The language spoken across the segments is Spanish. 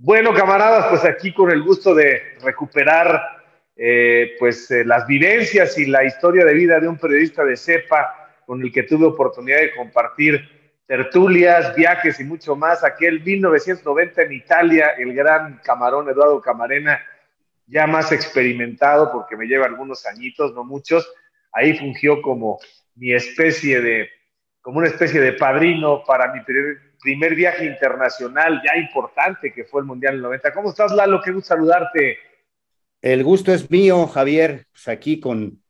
Bueno, camaradas, pues aquí con el gusto de recuperar eh, pues eh, las vivencias y la historia de vida de un periodista de cepa con el que tuve oportunidad de compartir tertulias, viajes y mucho más. Aquel 1990 en Italia, el gran camarón Eduardo Camarena, ya más experimentado porque me lleva algunos añitos, no muchos, ahí fungió como mi especie de, como una especie de padrino para mi primer primer viaje internacional ya importante que fue el Mundial del 90. ¿Cómo estás, Lalo? Qué gusto saludarte. El gusto es mío, Javier, pues aquí con,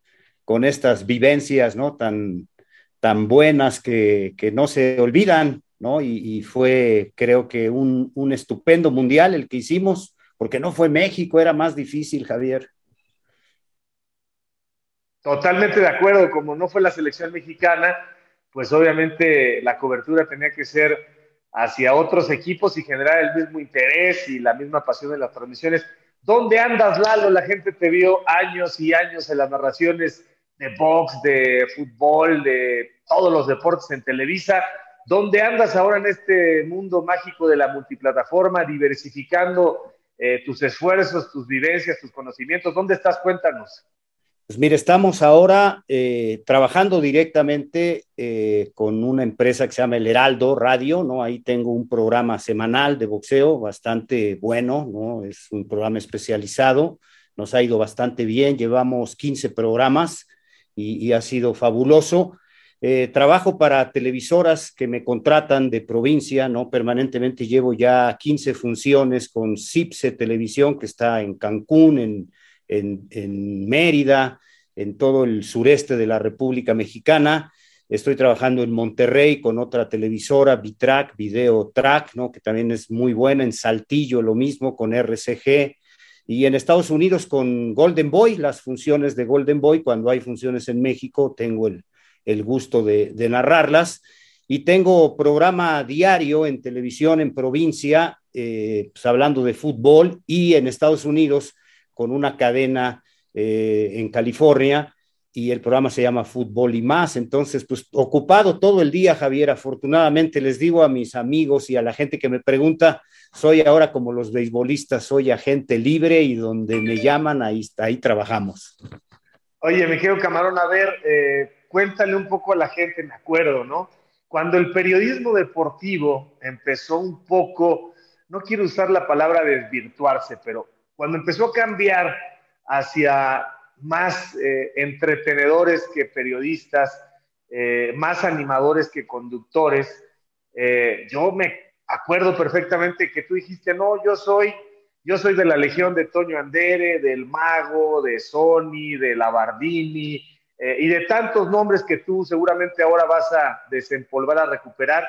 con estas vivencias, ¿no? Tan, tan buenas que, que no se olvidan, ¿no? Y, y fue, creo que, un, un, estupendo mundial el que hicimos, porque no fue México, era más difícil, Javier. Totalmente de acuerdo, como no fue la selección mexicana, pues obviamente la cobertura tenía que ser hacia otros equipos y generar el mismo interés y la misma pasión en las transmisiones. ¿Dónde andas, Lalo? La gente te vio años y años en las narraciones de box, de fútbol, de todos los deportes en Televisa. ¿Dónde andas ahora en este mundo mágico de la multiplataforma, diversificando eh, tus esfuerzos, tus vivencias, tus conocimientos? ¿Dónde estás? Cuéntanos. Pues mire, estamos ahora eh, trabajando directamente eh, con una empresa que se llama El Heraldo Radio, ¿no? Ahí tengo un programa semanal de boxeo bastante bueno, ¿no? Es un programa especializado, nos ha ido bastante bien, llevamos 15 programas y, ha sido fabuloso. Eh, trabajo para televisoras que me contratan de provincia, ¿no? Permanentemente llevo ya 15 funciones con CIPSE Televisión, que está en Cancún, en en, Mérida, en todo el sureste de la República Mexicana. Estoy trabajando en Monterrey con otra televisora, Bitrack, Video Track, ¿no? que también es muy buena. En Saltillo lo mismo con RCG. Y en Estados Unidos con Golden Boy, las funciones de Golden Boy, cuando hay funciones en México, tengo el, el gusto de, de, narrarlas. Y tengo programa diario en televisión en provincia, eh, pues hablando de fútbol, y en Estados Unidos con una cadena eh, en California y el programa se llama Fútbol y más. Entonces, pues ocupado todo el día, Javier. Afortunadamente les digo a mis amigos y a la gente que me pregunta, soy ahora como los beisbolistas, soy agente libre y donde me llaman, ahí, trabajamos. Oye, me quiero camarón, a ver, eh, cuéntale un poco a la gente, me acuerdo, ¿no? Cuando el periodismo deportivo empezó un poco, no quiero usar la palabra desvirtuarse, pero cuando empezó a cambiar hacia más eh, entretenedores que periodistas, eh, más animadores que conductores, eh, yo me acuerdo perfectamente que tú dijiste, no, yo soy, yo soy de la legión de Toño Andere, del Mago, de Sony, de Labardini, y de tantos nombres que tú seguramente ahora vas a desempolvar, a recuperar.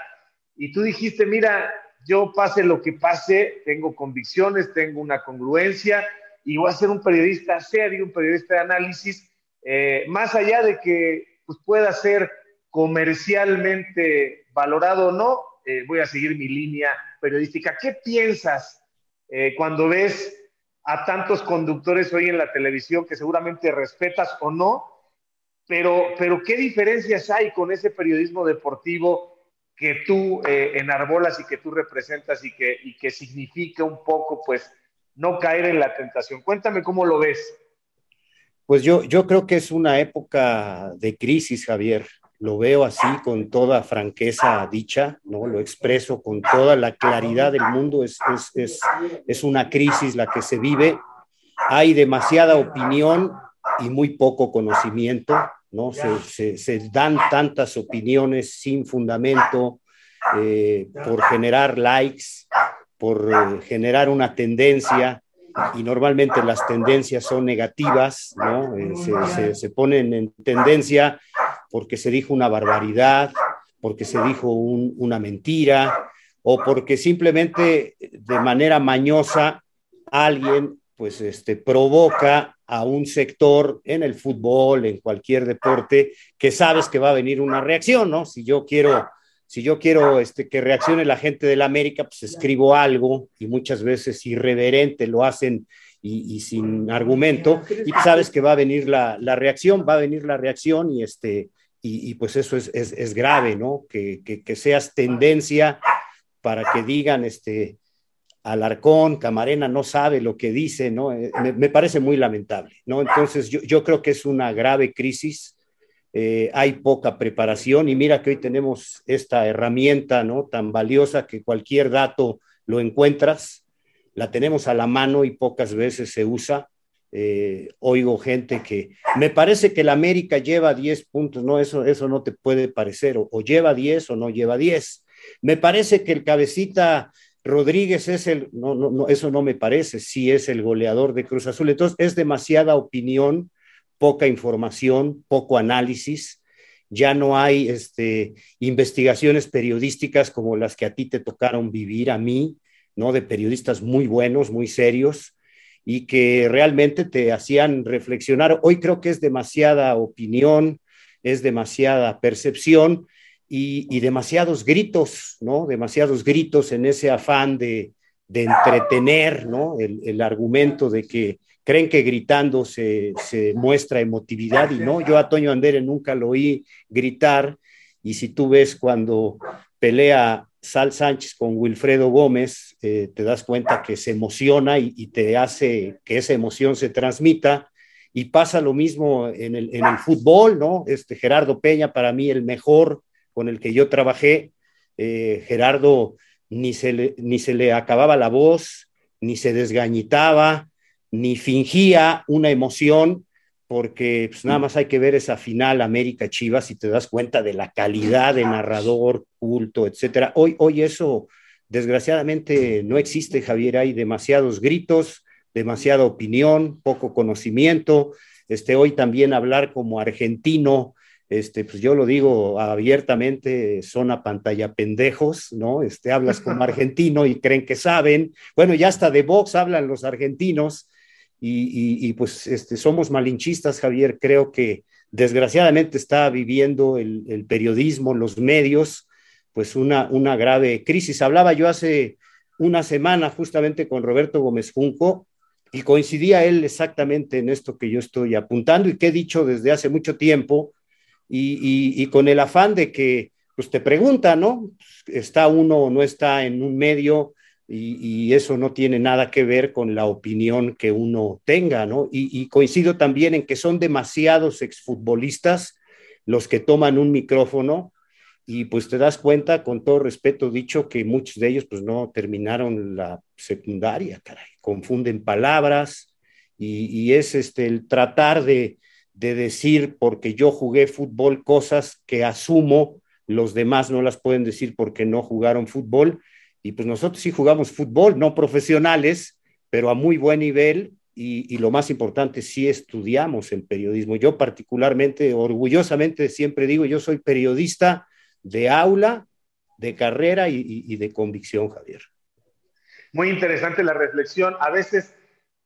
Y tú dijiste, mira, yo pase lo que pase, tengo convicciones, tengo una congruencia y voy a ser un periodista serio, un periodista de análisis, eh, más allá de que pues, pueda ser comercialmente valorado o no, eh, voy a seguir mi línea periodística. ¿Qué piensas eh, cuando ves a tantos conductores hoy en la televisión que seguramente respetas o no? Pero, pero ¿qué diferencias hay con ese periodismo deportivo que tú eh, enarbolas y que tú representas y que, y que significa un poco, pues, no caer en la tentación. Cuéntame cómo lo ves. Pues yo, yo creo que es una época de crisis, Javier. Lo veo así con toda franqueza dicha, ¿no? Lo expreso con toda la claridad del mundo. Es, es, es, es una crisis la que se vive. Hay demasiada opinión y muy poco conocimiento ¿no? Se, se, se, dan tantas opiniones sin fundamento eh, por generar likes, por eh, generar una tendencia, y normalmente las tendencias son negativas, ¿no? Eh, se, se, ponen en tendencia porque se dijo una barbaridad, porque se dijo un, una mentira, o porque simplemente de manera mañosa alguien pues este, provoca a un sector en el fútbol, en cualquier deporte, que sabes que va a venir una reacción, ¿no? Si yo quiero, si yo quiero este, que reaccione la gente de la América, pues escribo algo y muchas veces irreverente lo hacen y, y sin argumento, y sabes que va a venir la, la, reacción, va a venir la reacción y este, y, y pues eso es, es, es grave, ¿no? Que, que, que, seas tendencia para que digan, este, Alarcón, Camarena no sabe lo que dice, ¿no? Eh, me, parece muy lamentable, ¿no? Entonces yo, yo, creo que es una grave crisis, eh, hay poca preparación y mira que hoy tenemos esta herramienta, ¿no? Tan valiosa que cualquier dato lo encuentras, la tenemos a la mano y pocas veces se usa. Eh, oigo gente que me parece que la América lleva 10 puntos, no, eso, eso no te puede parecer, o, lleva 10 o no lleva 10. Me parece que el cabecita Rodríguez es el, no, no, no, eso no me parece, sí es el goleador de Cruz Azul. Entonces es demasiada opinión, poca información, poco análisis. Ya no hay este, investigaciones periodísticas como las que a ti te tocaron vivir, a mí, ¿no? De periodistas muy buenos, muy serios y que realmente te hacían reflexionar. Hoy creo que es demasiada opinión, es demasiada percepción y, demasiados gritos, ¿no? Demasiados gritos en ese afán de, entretener, ¿no? El, argumento de que creen que gritando se, muestra emotividad y no, yo a Toño Andere nunca lo oí gritar y si tú ves cuando pelea Sal Sánchez con Wilfredo Gómez, eh, te das cuenta que se emociona y, te hace que esa emoción se transmita. Y pasa lo mismo en el, en el fútbol, ¿no? Este Gerardo Peña, para mí el mejor con el que yo trabajé, eh, Gerardo ni se, le, ni se le acababa la voz, ni se desgañitaba, ni fingía una emoción, porque pues, nada más hay que ver esa final América Chivas y te das cuenta de la calidad de narrador, culto, etcétera. Hoy, hoy eso desgraciadamente no existe, Javier, hay demasiados gritos, demasiada opinión, poco conocimiento. Este, hoy también hablar como argentino este, pues yo lo digo abiertamente, son a pantalla pendejos, ¿no? Este, hablas como argentino y creen que saben. Bueno, ya hasta de Vox hablan los argentinos y, pues este, somos malinchistas, Javier. Creo que desgraciadamente está viviendo el, periodismo, los medios, pues una, una grave crisis. Hablaba yo hace una semana justamente con Roberto Gómez Junco y coincidía él exactamente en esto que yo estoy apuntando y que he dicho desde hace mucho tiempo y, con el afán de que pues te pregunta, ¿no? ¿Está uno o no está en un medio? Y, eso no tiene nada que ver con la opinión que uno tenga, ¿no? Y, coincido también en que son demasiados exfutbolistas los que toman un micrófono y pues te das cuenta, con todo respeto dicho, que muchos de ellos pues no terminaron la secundaria, caray, confunden palabras y, y es este, el tratar de, de decir porque yo jugué fútbol cosas que asumo los demás no las pueden decir porque no jugaron fútbol. Y pues nosotros sí jugamos fútbol, no profesionales, pero a muy buen nivel y, lo más importante, sí estudiamos el periodismo. Yo particularmente, orgullosamente, siempre digo, yo soy periodista de aula, de carrera y, y de convicción, Javier. Muy interesante la reflexión. A veces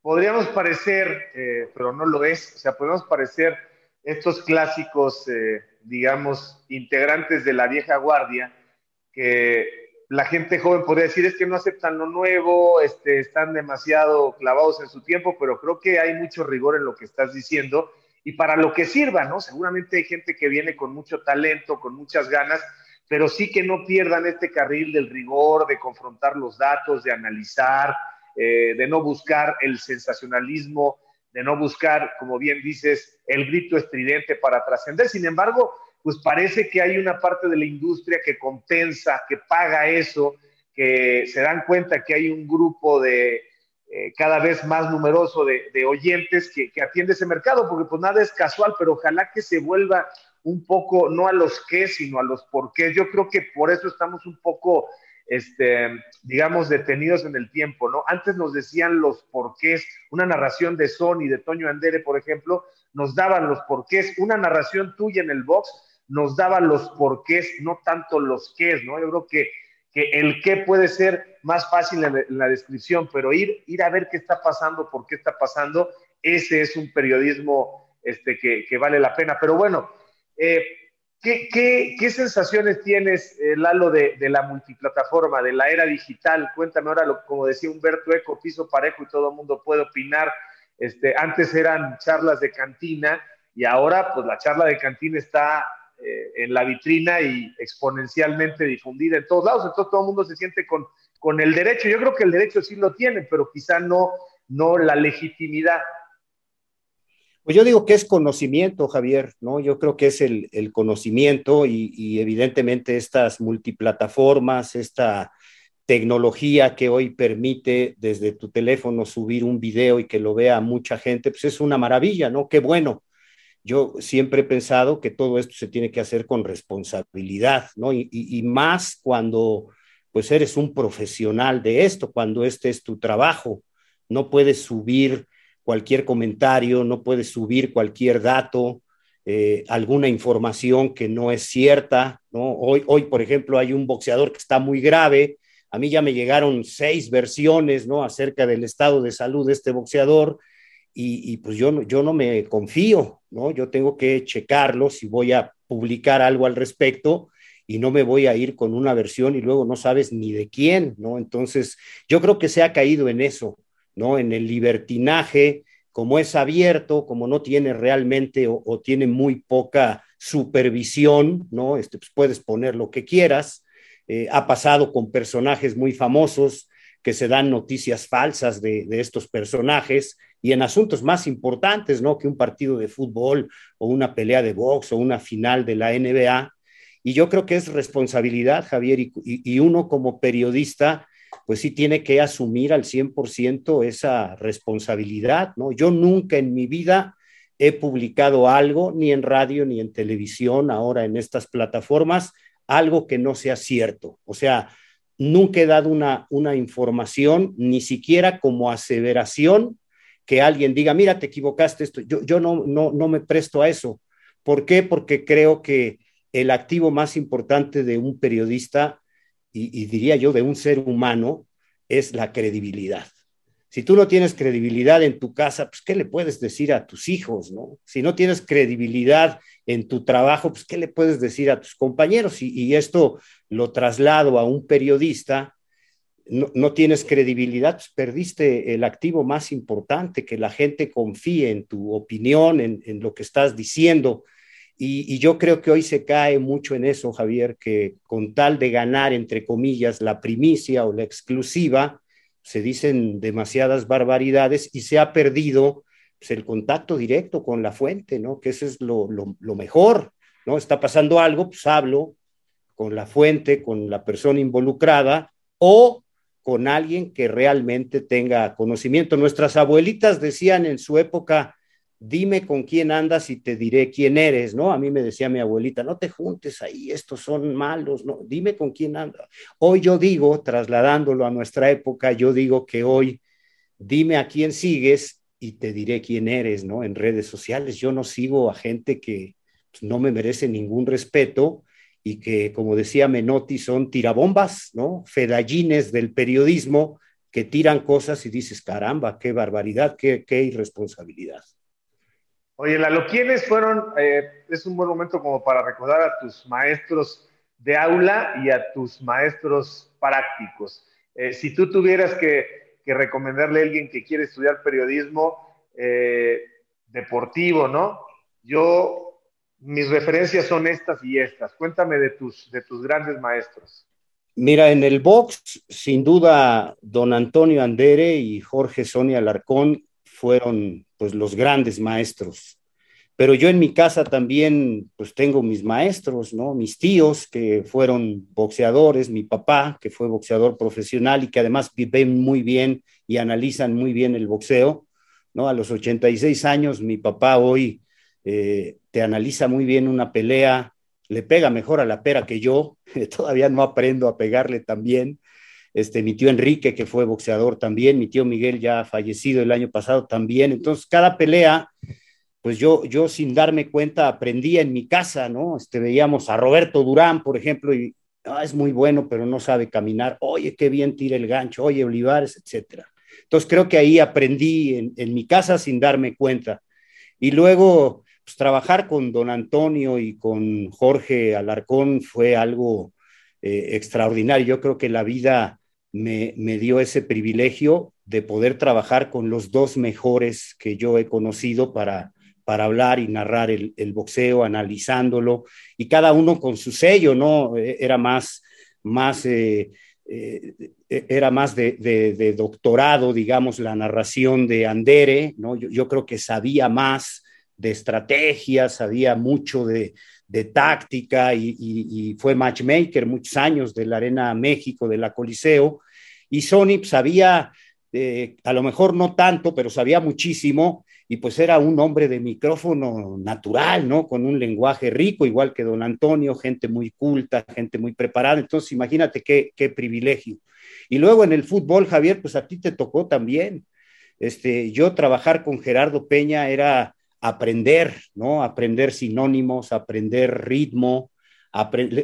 podríamos parecer, eh, pero no lo es, o sea, podemos parecer estos clásicos, eh, digamos, integrantes de la vieja guardia, que la gente joven podría decir es que no aceptan lo nuevo, este, están demasiado clavados en su tiempo, pero creo que hay mucho rigor en lo que estás diciendo y para lo que sirva, ¿no? Seguramente hay gente que viene con mucho talento, con muchas ganas, pero sí que no pierdan este carril del rigor, de confrontar los datos, de analizar, eh, de no buscar el sensacionalismo, de no buscar, como bien dices, el grito estridente para trascender. Sin embargo, pues parece que hay una parte de la industria que compensa, que paga eso, que se dan cuenta que hay un grupo de eh, cada vez más numeroso de, oyentes que, que, atiende ese mercado, porque pues nada es casual, pero ojalá que se vuelva un poco, no a los qué, sino a los por qué. Yo creo que por eso estamos un poco este, digamos, detenidos en el tiempo, ¿no? Antes nos decían los porqués, una narración de Sony, de Toño Andere, por ejemplo, nos daban los porqués, una narración tuya en el box nos daba los porqués, no tanto los qués, ¿no? Yo creo que, que el qué puede ser más fácil en, la descripción, pero ir, ir a ver qué está pasando, por qué está pasando, ese es un periodismo este, que, que vale la pena. Pero bueno, eh, ¿Qué, sensaciones tienes, eh, Lalo, de, la multiplataforma, de la era digital? Cuéntame ahora, como decía Humberto Eco, piso parejo y todo el mundo puede opinar. Este, antes eran charlas de cantina y ahora pues la charla de cantina está eh, en la vitrina y exponencialmente difundida en todos lados. Entonces todo el mundo se siente con, con el derecho. Yo creo que el derecho sí lo tiene, pero quizá no, no la legitimidad. Pues yo digo que es conocimiento, Javier, ¿no? Yo creo que es el, conocimiento y, evidentemente estas multiplataformas, esta tecnología que hoy permite desde tu teléfono subir un video y que lo vea mucha gente, pues es una maravilla, ¿no? Qué bueno. Yo siempre he pensado que todo esto se tiene que hacer con responsabilidad, ¿no? Y, y más cuando pues eres un profesional de esto, cuando este es tu trabajo. No puedes subir cualquier comentario, no puedes subir cualquier dato, eh, alguna información que no es cierta, ¿no? Hoy, hoy, por ejemplo, hay un boxeador que está muy grave, a mí ya me llegaron seis versiones, ¿no? Acerca del estado de salud de este boxeador y, pues yo, yo no me confío, ¿no? Yo tengo que checarlo si voy a publicar algo al respecto y no me voy a ir con una versión y luego no sabes ni de quién, ¿no? Entonces, yo creo que se ha caído en eso, ¿no? En el libertinaje, como es abierto, como no tiene realmente o, tiene muy poca supervisión, ¿no? Este, pues puedes poner lo que quieras. Eh, ha pasado con personajes muy famosos que se dan noticias falsas de, estos personajes y en asuntos más importantes, ¿no? Que un partido de fútbol o una pelea de box o una final de la NBA. Y yo creo que es responsabilidad, Javier, y uno como periodista pues sí tiene que asumir al 100% esa responsabilidad, ¿no? Yo nunca en mi vida he publicado algo, ni en radio, ni en televisión, ahora en estas plataformas, algo que no sea cierto. O sea, nunca he dado una, una información, ni siquiera como aseveración, que alguien diga, mira, te equivocaste esto. Yo, yo no, no, no me presto a eso. ¿Por qué? Porque creo que el activo más importante de un periodista y, diría yo de un ser humano es la credibilidad. Si tú no tienes credibilidad en tu casa, pues ¿qué le puedes decir a tus hijos, no? Si no tienes credibilidad en tu trabajo, pues ¿qué le puedes decir a tus compañeros? Y, esto lo traslado a un periodista, no, tienes credibilidad, pues perdiste el activo más importante, que la gente confíe en tu opinión, en, en lo que estás diciendo. Y, yo creo que hoy se cae mucho en eso, Javier, que con tal de ganar, entre comillas, la primicia o la exclusiva, se dicen demasiadas barbaridades y se ha perdido pues, el contacto directo con la fuente, ¿no? Que eso es lo, lo, mejor, ¿no? Está pasando algo, pues hablo con la fuente, con la persona involucrada o con alguien que realmente tenga conocimiento. Nuestras abuelitas decían en su época, dime con quién andas y te diré quién eres, ¿no? A mí me decía mi abuelita, no te juntes ahí, estos son malos, ¿no? Dime con quién andas. Hoy yo digo, trasladándolo a nuestra época, yo digo que hoy, dime a quién sigues y te diré quién eres, ¿no? En redes sociales yo no sigo a gente que pues, no me merece ningún respeto y que, como decía Menotti, son tirabombas, ¿no? Fedallines del periodismo que tiran cosas y dices, caramba, qué barbaridad, qué, qué irresponsabilidad. Oye, Lalo, ¿quiénes fueron? Eh, es un buen momento como para recordar a tus maestros de aula y a tus maestros prácticos. Eh, si tú tuvieras que, recomendarle a alguien que quiere estudiar periodismo eh, deportivo, ¿no? Yo, mis referencias son estas y estas. Cuéntame de tus, de tus grandes maestros. Mira, en el box, sin duda, don Antonio Andere y Jorge Sonia Alarcón fueron pues los grandes maestros. Pero yo en mi casa también pues tengo mis maestros, ¿no? Mis tíos que fueron boxeadores, mi papá que fue boxeador profesional y que además ven muy bien y analizan muy bien el boxeo, ¿no? A los 86 años mi papá hoy eh, te analiza muy bien una pelea, le pega mejor a la pera que yo, todavía no aprendo a pegarle también, este, mi tío Enrique, que fue boxeador también, mi tío Miguel ya fallecido el año pasado también. Entonces, cada pelea, pues yo, yo sin darme cuenta aprendía en mi casa, ¿no? Este, veíamos a Roberto Durán, por ejemplo, y ah, es muy bueno, pero no sabe caminar. Oye, qué bien tira el gancho, oye, Olivares, etcétera. Entonces, creo que ahí aprendí en, en mi casa sin darme cuenta. Y luego, pues trabajar con don Antonio y con Jorge Alarcón fue algo eh, extraordinario. Yo creo que la vida me, dio ese privilegio de poder trabajar con los dos mejores que yo he conocido para, para hablar y narrar el, boxeo, analizándolo, y cada uno con su sello, ¿no? E, era más, más, eh, eh, era más de, doctorado, digamos, la narración de Andere, ¿no? Yo, creo que sabía más de estrategia, sabía mucho de, táctica y, fue matchmaker muchos años de la Arena México, de la Coliseo. Y Sony sabía, eh, a lo mejor no tanto, pero sabía muchísimo y pues era un hombre de micrófono natural, ¿no? Con un lenguaje rico, igual que don Antonio, gente muy culta, gente muy preparada. Entonces, imagínate qué, qué privilegio. Y luego en el fútbol, Javier, pues a ti te tocó también. Este, yo trabajar con Gerardo Peña era aprender, ¿no? Aprender sinónimos, aprender ritmo,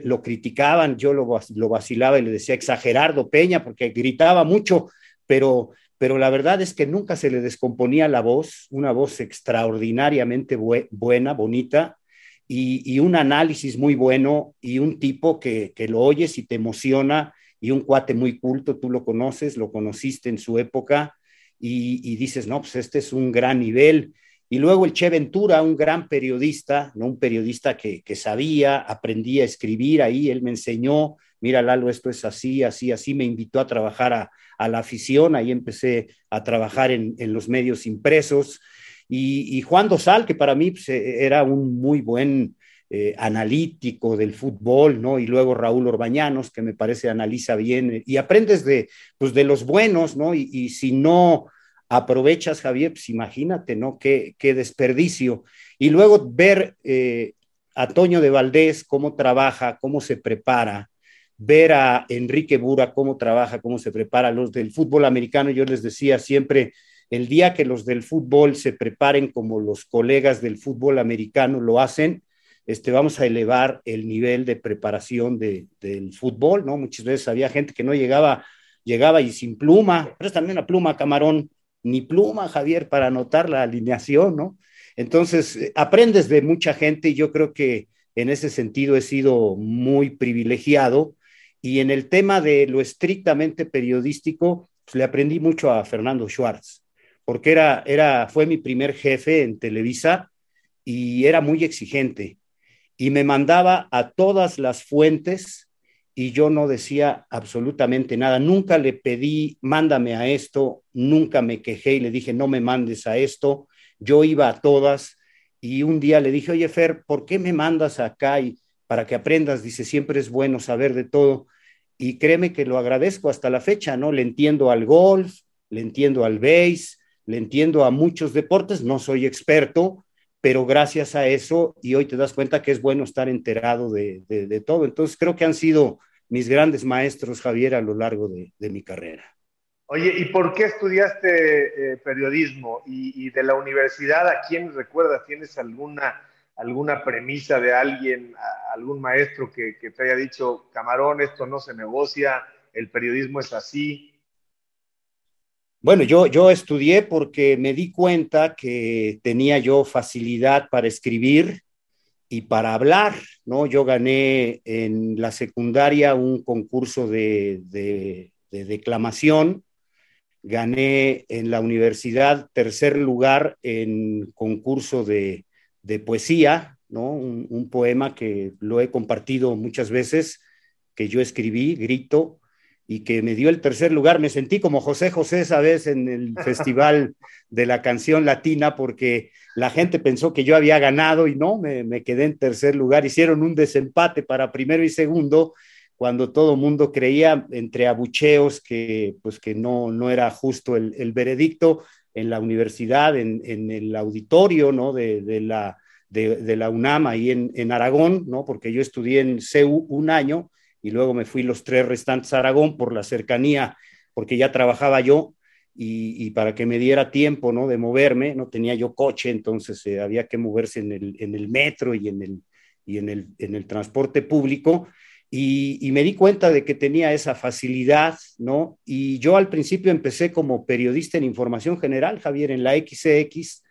lo criticaban, yo lo, lo vacilaba y le decía exagerardo Peña porque gritaba mucho, pero pero la verdad es que nunca se le descomponía la voz, una voz extraordinariamente buena, bonita, y, un análisis muy bueno, y un tipo que, lo oyes y te emociona, y un cuate muy culto, tú lo conoces, lo conociste en su época, y, dices, no, pues este es un gran nivel. Y luego el Che Ventura, un gran periodista, ¿no? un periodista que, que sabía, aprendía a escribir ahí, él me enseñó, mira Lalo, esto es así, así, así, me invitó a trabajar a, la afición, ahí empecé a trabajar en, los medios impresos. Y, Juan Dosal, que para mí pues, e, era un muy buen eh, analítico del fútbol, ¿no? Y luego Raúl Orbañanos, que me parece analiza bien, y aprendes de, pues, de los buenos, ¿no? Y, si no aprovechas, Javier, pues imagínate, ¿no? Qué, desperdicio. Y luego ver eh, a Toño de Valdés, cómo trabaja, cómo se prepara, ver a Enrique Bura cómo trabaja, cómo se prepara. Los del fútbol americano, yo les decía siempre, el día que los del fútbol se preparen como los colegas del fútbol americano lo hacen, este, vamos a elevar el nivel de preparación del fútbol, ¿no? Muchas veces había gente que no llegaba, llegaba y sin pluma, pero también una pluma, camarón, ni pluma, Javier, para anotar la alineación, ¿no? Entonces, eh, aprendes de mucha gente y yo creo que en ese sentido he sido muy privilegiado y en el tema de lo estrictamente periodístico, pues, le aprendí mucho a Fernando Schwartz, porque era, era, fue mi primer jefe en Televisa y era muy exigente. Y me mandaba a todas las fuentes y yo no decía absolutamente nada. Nunca le pedí, mándame a esto, nunca me quejé y le dije, no me mandes a esto. Yo iba a todas y un día le dije, oye, Fer, ¿por qué me mandas acá? Y, para que aprendas, dice, siempre es bueno saber de todo. Y créeme que lo agradezco hasta la fecha, ¿no? Le entiendo al golf, le entiendo al base, le entiendo a muchos deportes, no soy experto, pero gracias a eso, y hoy te das cuenta que es bueno estar enterado de, todo. Entonces creo que han sido mis grandes maestros, Javier, a lo largo de, mi carrera. Oye, ¿y por qué estudiaste eh, periodismo? Y, y, de la universidad, ¿a quién recuerdas? ¿Tienes alguna alguna premisa de alguien, algún maestro que, te haya dicho, camarón, esto no se negocia, el periodismo es así? Bueno, yo, yo estudié porque me di cuenta que tenía yo facilidad para escribir y para hablar, ¿no? Yo gané en la secundaria un concurso de, de declamación, gané en la universidad tercer lugar en concurso de, de poesía, ¿no? Un, poema que lo he compartido muchas veces, que yo escribí, grito, y que me dio el tercer lugar. Me sentí como José José esa vez en el Festival de la Canción Latina, porque la gente pensó que yo había ganado y no, me, quedé en tercer lugar. Hicieron un desempate para primero y segundo, cuando todo el mundo creía entre abucheos que, pues, que no, no era justo el veredicto en la universidad, en, el auditorio ¿no? de, la, de, la UNAM ahí en, Aragón, ¿no? porque yo estudié en CEU un año y luego me fui los tres restantes a Aragón por la cercanía, porque ya trabajaba yo y, para que me diera tiempo ¿no? de moverme, no tenía yo coche, entonces eh, había que moverse en el, en el metro y en el, y en el, en el transporte público. Y, me di cuenta de que tenía esa facilidad, ¿no? Y yo al principio empecé como periodista en información general, Javier, en la XX.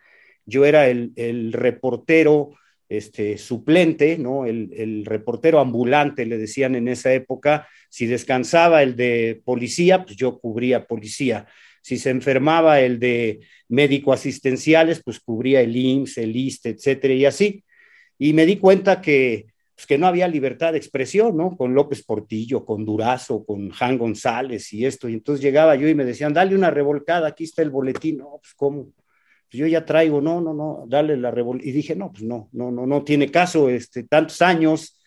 Yo era el, reportero este, suplente, ¿no? El, el, reportero ambulante, le decían en esa época. Si descansaba el de policía, pues yo cubría policía. Si se enfermaba el de médico asistenciales, pues cubría el IMSS, el ISTE, etcétera, y así. Y me di cuenta que pues que no había libertad de expresión, ¿no? Con López Portillo, con Durazo, con Jan González y esto. Y entonces llegaba yo y me decían, dale una revolcada, aquí está el boletín. No, pues cómo. Pues yo ya traigo, no, no, no, dale la revolcada. Y dije, no, pues no, no, no, no tiene caso, este, tantos años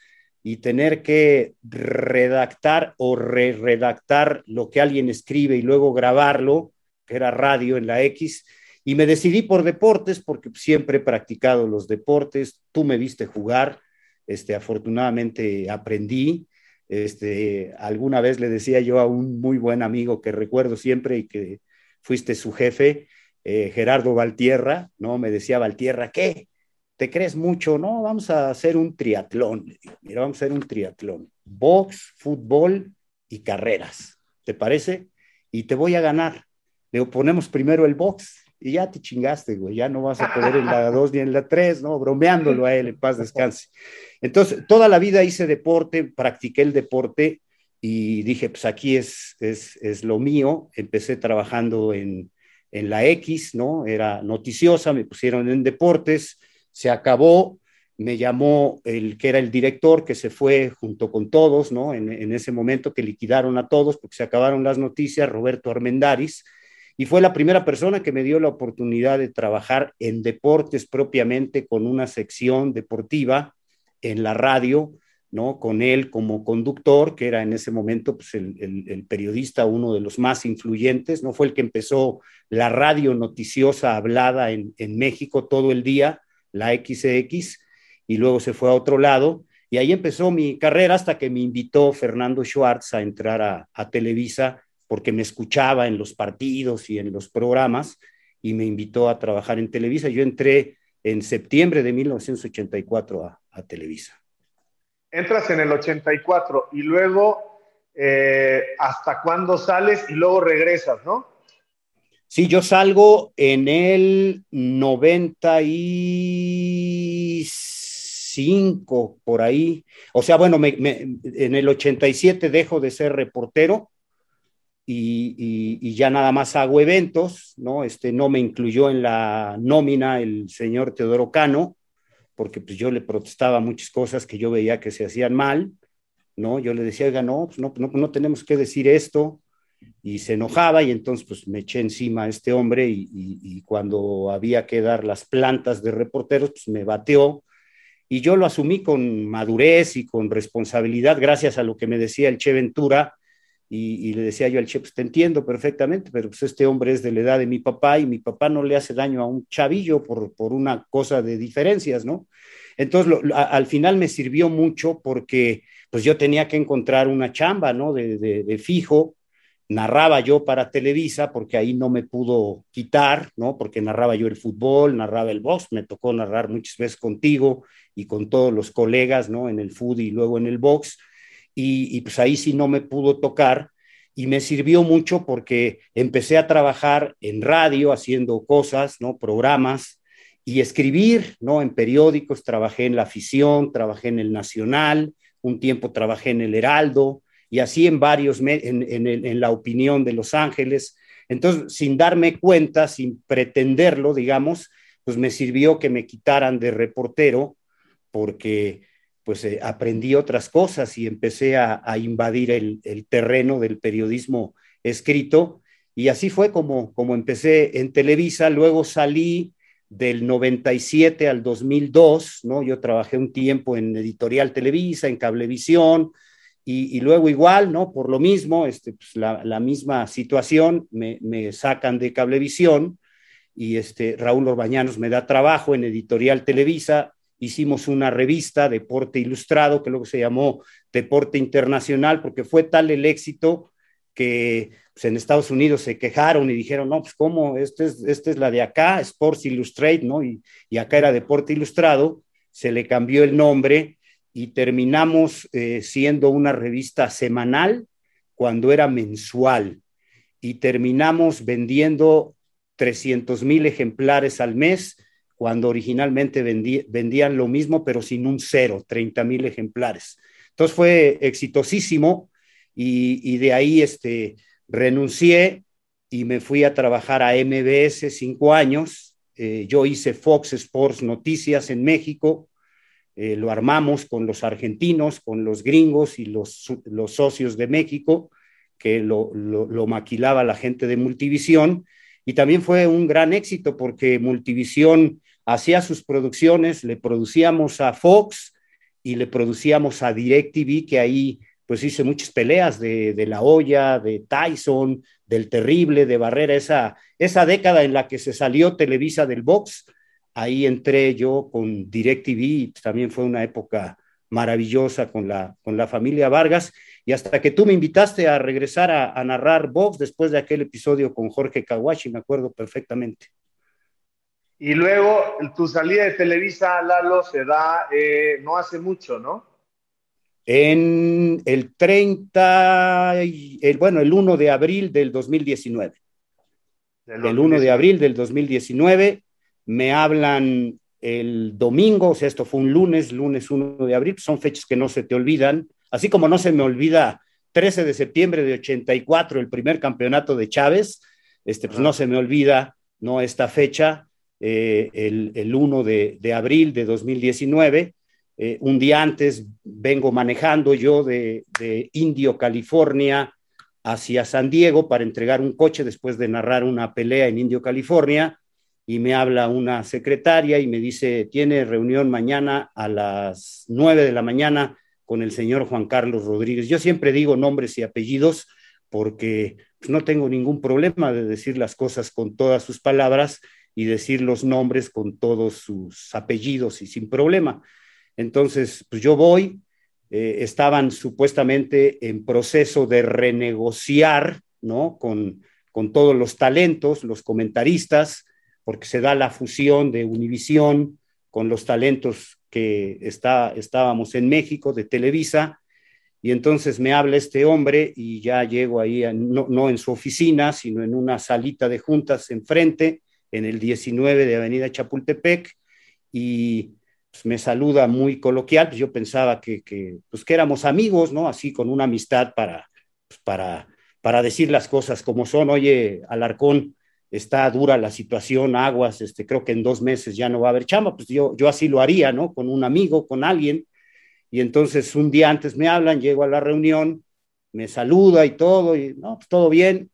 y tener que redactar o re-redactar lo que alguien escribe y luego grabarlo, que era radio en la X. Y me decidí por deportes porque siempre he practicado los deportes. Tú me viste jugar este, afortunadamente aprendí. Este, alguna vez le decía yo a un muy buen amigo que recuerdo siempre y que fuiste su jefe, eh, Gerardo Valtierra, ¿no? Me decía Valtierra, ¿qué? ¿Te crees mucho? No, vamos a hacer un triatlón. Mira, vamos a hacer un triatlón. Box, fútbol y carreras. ¿Te parece? Y te voy a ganar. Le ponemos primero el box y ya te chingaste, güey, ya no vas a poder en la 2 ni en la 3, ¿no? Bromeándolo a él, en paz descanse. Entonces, toda la vida hice deporte, practiqué el deporte y dije, pues aquí es, es, es lo mío. Empecé trabajando en, en la X, ¿no? Era noticiosa, me pusieron en deportes, se acabó, me llamó el que era el director, que se fue junto con todos, ¿no? En, ese momento que liquidaron a todos porque se acabaron las noticias, Roberto Armendaris y fue la primera persona que me dio la oportunidad de trabajar en deportes propiamente con una sección deportiva en la radio, ¿no? Con él como conductor, que era en ese momento pues, el, periodista, uno de los más influyentes, ¿no? Fue el que empezó la radio noticiosa hablada en, México todo el día, la XX, y luego se fue a otro lado. Y ahí empezó mi carrera hasta que me invitó Fernando Schwartz a entrar a, a Televisa porque me escuchaba en los partidos y en los programas y me invitó a trabajar en Televisa. Yo entré en septiembre de 1984 a, Televisa. Entras en el 84 y luego, eh, ¿hasta cuándo sales y luego regresas, no? Sí, yo salgo en el 95, por ahí. O sea, bueno, en el 87 dejo de ser reportero y, ya nada más hago eventos, ¿no? Este, no me incluyó en la nómina el señor Teodoro Cano, porque pues yo le protestaba muchas cosas que yo veía que se hacían mal, ¿no? Yo le decía, oiga, no, pues no, no, no tenemos que decir esto, y se enojaba y entonces pues me eché encima a este hombre y, cuando había que dar las plantas de reporteros, pues me bateó y yo lo asumí con madurez y con responsabilidad gracias a lo que me decía el Che Ventura, y, le decía yo al chef, pues te entiendo perfectamente, pero pues este hombre es de la edad de mi papá y mi papá no le hace daño a un chavillo por, por una cosa de diferencias, ¿no? Entonces, al final me sirvió mucho porque pues yo tenía que encontrar una chamba, ¿no? De, de, fijo, narraba yo para Televisa porque ahí no me pudo quitar, ¿no? Porque narraba yo el fútbol, narraba el box, me tocó narrar muchas veces contigo y con todos los colegas, ¿no? En el fútbol y luego en el box y, pues ahí sí no me pudo tocar y me sirvió mucho porque empecé a trabajar en radio haciendo cosas, ¿no? Programas y escribir, ¿no? En periódicos, trabajé en La Afición, trabajé en El Nacional, un tiempo trabajé en El Heraldo y así en varios, en, en, en La Opinión de Los Ángeles. Entonces, sin darme cuenta, sin pretenderlo, digamos, pues me sirvió que me quitaran de reportero porque pues eh, aprendí otras cosas y empecé a, invadir el, terreno del periodismo escrito. Y así fue como, como empecé en Televisa. Luego salí del 97 al 2002, ¿no? Yo trabajé un tiempo en Editorial Televisa, en Cablevisión, y, luego igual, ¿no? Por lo mismo, este, pues, la, misma situación, me, me, sacan de Cablevisión y este, Raúl Orbañanos me da trabajo en Editorial Televisa, hicimos una revista, Deporte Ilustrado, que luego se llamó Deporte Internacional, porque fue tal el éxito que pues, en Estados Unidos se quejaron y dijeron, no, pues cómo, esta es, este es la de acá, Sports Illustrated, ¿no? Y, y, acá era Deporte Ilustrado, se le cambió el nombre y terminamos eh, siendo una revista semanal cuando era mensual y terminamos vendiendo 300 mil ejemplares al mes cuando originalmente vendían lo mismo, pero sin un cero, 30 mil ejemplares. Entonces fue exitosísimo y, de ahí este, renuncié y me fui a trabajar a MBS cinco años. Eh, yo hice Fox Sports Noticias en México, eh, lo armamos con los argentinos, con los gringos y los, socios de México, que lo, lo, maquilaba la gente de Multivisión. Y también fue un gran éxito porque Multivisión hacía sus producciones, le producíamos a Fox y le producíamos a DirecTV, que ahí pues hice muchas peleas de, La Hoya, de Tyson, del Terrible, de Barrera, esa, esa década en la que se salió Televisa del box, ahí entré yo con DirecTV, también fue una época maravillosa con la, con la familia Vargas, y hasta que tú me invitaste a regresar a, narrar box después de aquel episodio con Jorge Kawashi, me acuerdo perfectamente. Y luego tu salida de Televisa, Lalo, se da eh, no hace mucho, ¿no? En el 30, el, bueno, el 1 de abril del 2019. El 1 de abril del 2019 me hablan el domingo, o sea, esto fue un lunes, lunes 1 de abril, son fechas que no se te olvidan, así como no se me olvida 13 de septiembre de 84, el primer campeonato de Chávez, este, pues no se me olvida, ¿no? Esta fecha, eh, el, el, 1 de, abril de 2019, eh, un día antes vengo manejando yo de, de Indio, California, hacia San Diego para entregar un coche después de narrar una pelea en Indio, California y me habla una secretaria y me dice, tiene reunión mañana a las nueve de la mañana con el señor Juan Carlos Rodríguez. Yo siempre digo nombres y apellidos porque pues, no tengo ningún problema de decir las cosas con todas sus palabras y decir los nombres con todos sus apellidos y sin problema. Entonces, pues yo voy, eh, estaban supuestamente en proceso de renegociar, ¿no? Con, con todos los talentos, los comentaristas, porque se da la fusión de Univisión con los talentos que está, estábamos en México, de Televisa, y entonces me habla este hombre y ya llego ahí, no, no, en su oficina, sino en una salita de juntas enfrente, en el 19 de Avenida Chapultepec, y pues, me saluda muy coloquial, pues yo pensaba que, que, pues, que éramos amigos, ¿no? Así con una amistad para, pues, para, para decir las cosas como son. Oye, Alarcón, está dura la situación, aguas, este, creo que en dos meses ya no va a haber chamba, pues yo, yo así lo haría, ¿no? Con un amigo, con alguien. Y entonces un día antes me hablan, llego a la reunión, me saluda y todo, y no, pues todo bien.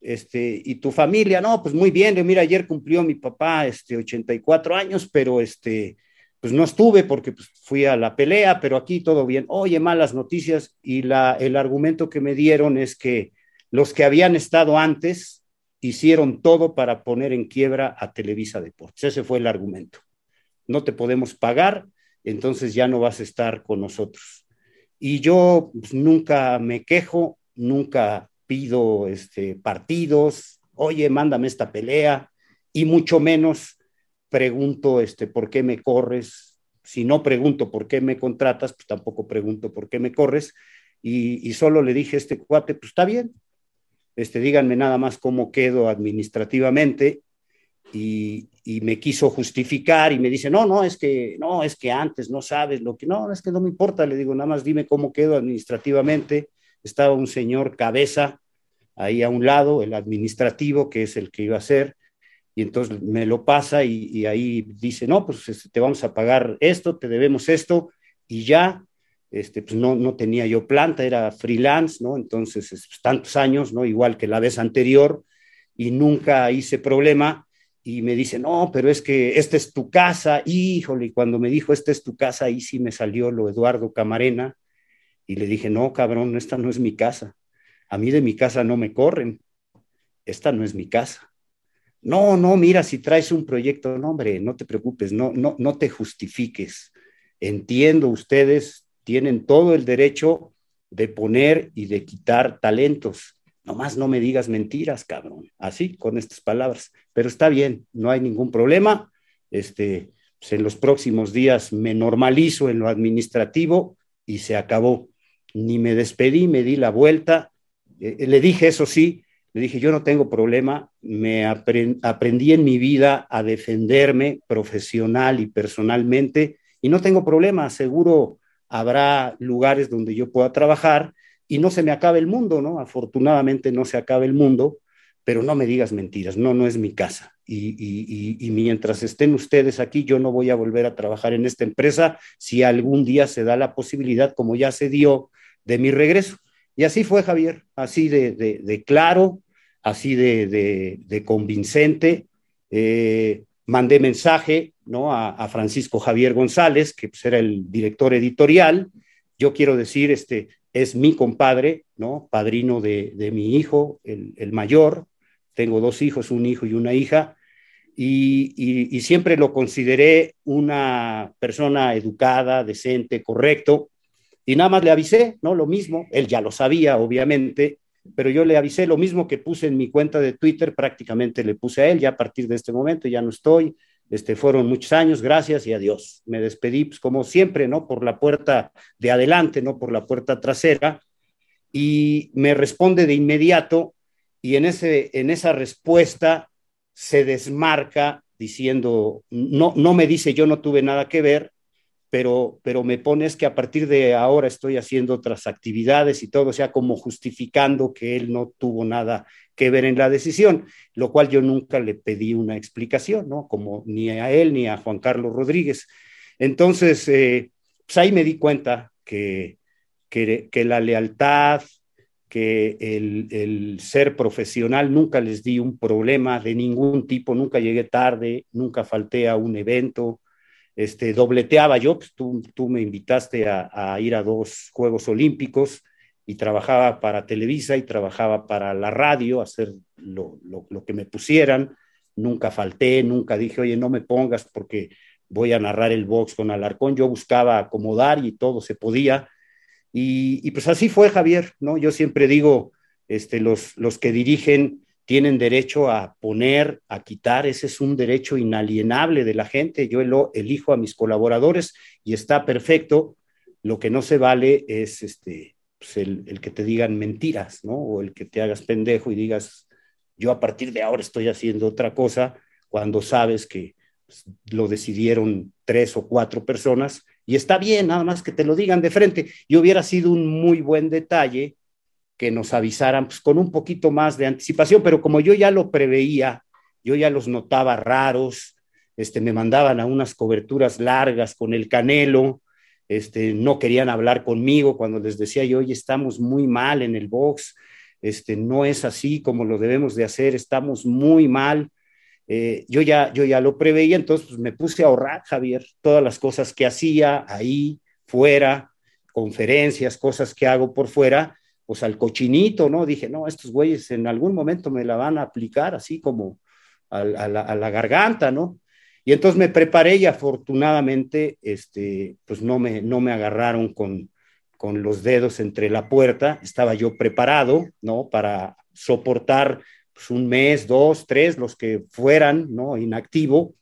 Este, y tu familia, no, pues muy bien, mira, ayer cumplió mi papá, este, 84 años, pero este, pues no estuve porque pues, fui a la pelea, pero aquí todo bien. Oye, malas noticias, y la, el argumento que me dieron es que los que habían estado antes, hicieron todo para poner en quiebra a Televisa Deportes. Ese fue el argumento. No te podemos pagar, entonces ya no vas a estar con nosotros. Y yo pues, nunca me quejo, nunca pido este, partidos, oye, mándame esta pelea, y mucho menos pregunto este, por qué me corres. Si no pregunto por qué me contratas, pues tampoco pregunto por qué me corres. Y, y solo le dije a este cuate, pues está bien, este, díganme nada más cómo quedo administrativamente. Y, me quiso justificar y me dice, no, no, es que, no, es que antes no sabes lo que, no, es que no me importa, le digo, nada más dime cómo quedo administrativamente. Estaba un señor cabeza ahí a un lado, el administrativo, que es el que iba a ser, y entonces me lo pasa y, ahí dice, no, pues este, te vamos a pagar esto, te debemos esto, y ya, este, pues no, no tenía yo planta, era freelance, ¿no? Entonces, pues, tantos años, ¿no? Igual que la vez anterior, y nunca hice problema. Y me dice, no, pero es que esta es tu casa, híjole. Y cuando me dijo, esta es tu casa, ahí sí me salió lo Eduardo Camarena. Y le dije, no, cabrón, esta no es mi casa. A mí de mi casa no me corren. Esta no es mi casa. No, no, mira, si traes un proyecto, no, hombre, no te preocupes, no, no, no te justifiques. Entiendo, ustedes tienen todo el derecho de poner y de quitar talentos. Nomás no me digas mentiras, cabrón. Así, con estas palabras. Pero está bien, no hay ningún problema. Este, pues en los próximos días me normalizo en lo administrativo y se acabó. Ni me despedí, me di la vuelta. Eh, le dije, eso sí, le dije, yo no tengo problema, me aprendí en mi vida a defenderme profesional y personalmente y no tengo problema, seguro habrá lugares donde yo pueda trabajar y no se me acabe el mundo, ¿no? Afortunadamente no se acabe el mundo, pero no me digas mentiras, no, no es mi casa. Y, y, mientras estén ustedes aquí, yo no voy a volver a trabajar en esta empresa si algún día se da la posibilidad, como ya se dio, de mi regreso. Y así fue Javier, así de, de, claro, así de, de convincente. Eh, mandé mensaje ¿no? A, Francisco Javier González, que pues, era el director editorial. Yo quiero decir, este, es mi compadre, ¿no? padrino de, de mi hijo, el, el, mayor. Tengo dos hijos, un hijo y una hija. Y, y, y, siempre lo consideré una persona educada, decente, correcto. Y nada más le avisé, ¿no? Lo mismo. Él ya lo sabía, obviamente, pero yo le avisé lo mismo que puse en mi cuenta de Twitter, prácticamente le puse a él, ya a partir de este momento ya no estoy, este, fueron muchos años, gracias y adiós. Me despedí, pues, como siempre, ¿no? Por la puerta de adelante, no por la puerta trasera, y me responde de inmediato, y en, ese, en esa respuesta se desmarca diciendo, no, no me dice yo no tuve nada que ver, pero, pero me pones que a partir de ahora estoy haciendo otras actividades y todo, o sea, como justificando que él no tuvo nada que ver en la decisión, lo cual yo nunca le pedí una explicación, ¿no? Como ni a él ni a Juan Carlos Rodríguez. Entonces, eh, pues ahí me di cuenta que, que, la lealtad, que el, el, ser profesional, nunca les di un problema de ningún tipo, nunca llegué tarde, nunca falté a un evento, este, dobleteaba yo, pues tú, tú me invitaste a, ir a dos Juegos Olímpicos y trabajaba para Televisa y trabajaba para la radio, hacer lo, lo, que me pusieran. Nunca falté, nunca dije, oye, no me pongas porque voy a narrar el box con Alarcón. Yo buscaba acomodar y todo se podía. Y, y pues así fue, Javier, ¿no? Yo siempre digo, este, los, los que dirigen tienen derecho a poner, a quitar, ese es un derecho inalienable de la gente. Yo lo elijo a mis colaboradores y está perfecto. Lo que no se vale es este, pues el, que te digan mentiras, ¿no? O el que te hagas pendejo y digas, yo a partir de ahora estoy haciendo otra cosa, cuando sabes que pues, lo decidieron tres o cuatro personas y está bien, nada más que te lo digan de frente. Y hubiera sido un muy buen detalle que nos avisaran pues, con un poquito más de anticipación, pero como yo ya lo preveía, yo ya los notaba raros, este, me mandaban a unas coberturas largas con el canelo, este, no querían hablar conmigo cuando les decía yo, oye, estamos muy mal en el box, este, no es así como lo debemos de hacer, estamos muy mal. Eh, yo, ya, yo ya lo preveía, entonces pues, me puse a ahorrar, Javier, todas las cosas que hacía ahí, fuera, conferencias, cosas que hago por fuera, pues al cochinito, ¿no? Dije, no, estos güeyes en algún momento me la van a aplicar así como a, la, garganta, ¿no? Y entonces me preparé y afortunadamente, este, pues no me, no me agarraron con, con los dedos entre la puerta, estaba yo preparado, ¿no? Para soportar pues, un mes, dos, tres, los que fueran, ¿no? Inactivo.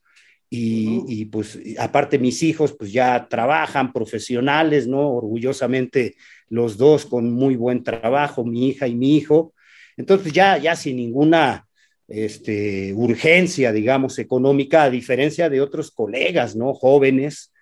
Y, y, pues aparte mis hijos pues ya trabajan profesionales, ¿no? Orgullosamente los dos con muy buen trabajo, mi hija y mi hijo. Entonces ya, ya sin ninguna este, urgencia, digamos, económica, a diferencia de otros colegas, ¿no? Jóvenes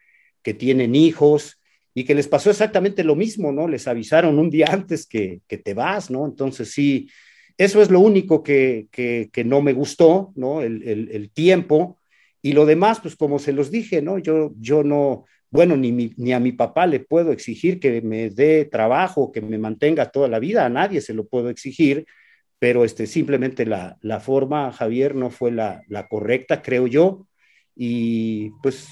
que tienen hijos y que les pasó exactamente lo mismo, ¿no? Les avisaron un día antes que, que te vas, ¿no? Entonces sí, eso es lo único que, que, que no me gustó, ¿no? El, el, el, tiempo. Y lo demás, pues como se los dije, ¿no? Yo, yo no, bueno, ni, ni, a mi papá le puedo exigir que me dé trabajo, que me mantenga toda la vida, a nadie se lo puedo exigir, pero este, simplemente la, la forma, Javier, no fue la, la, correcta, creo yo, y pues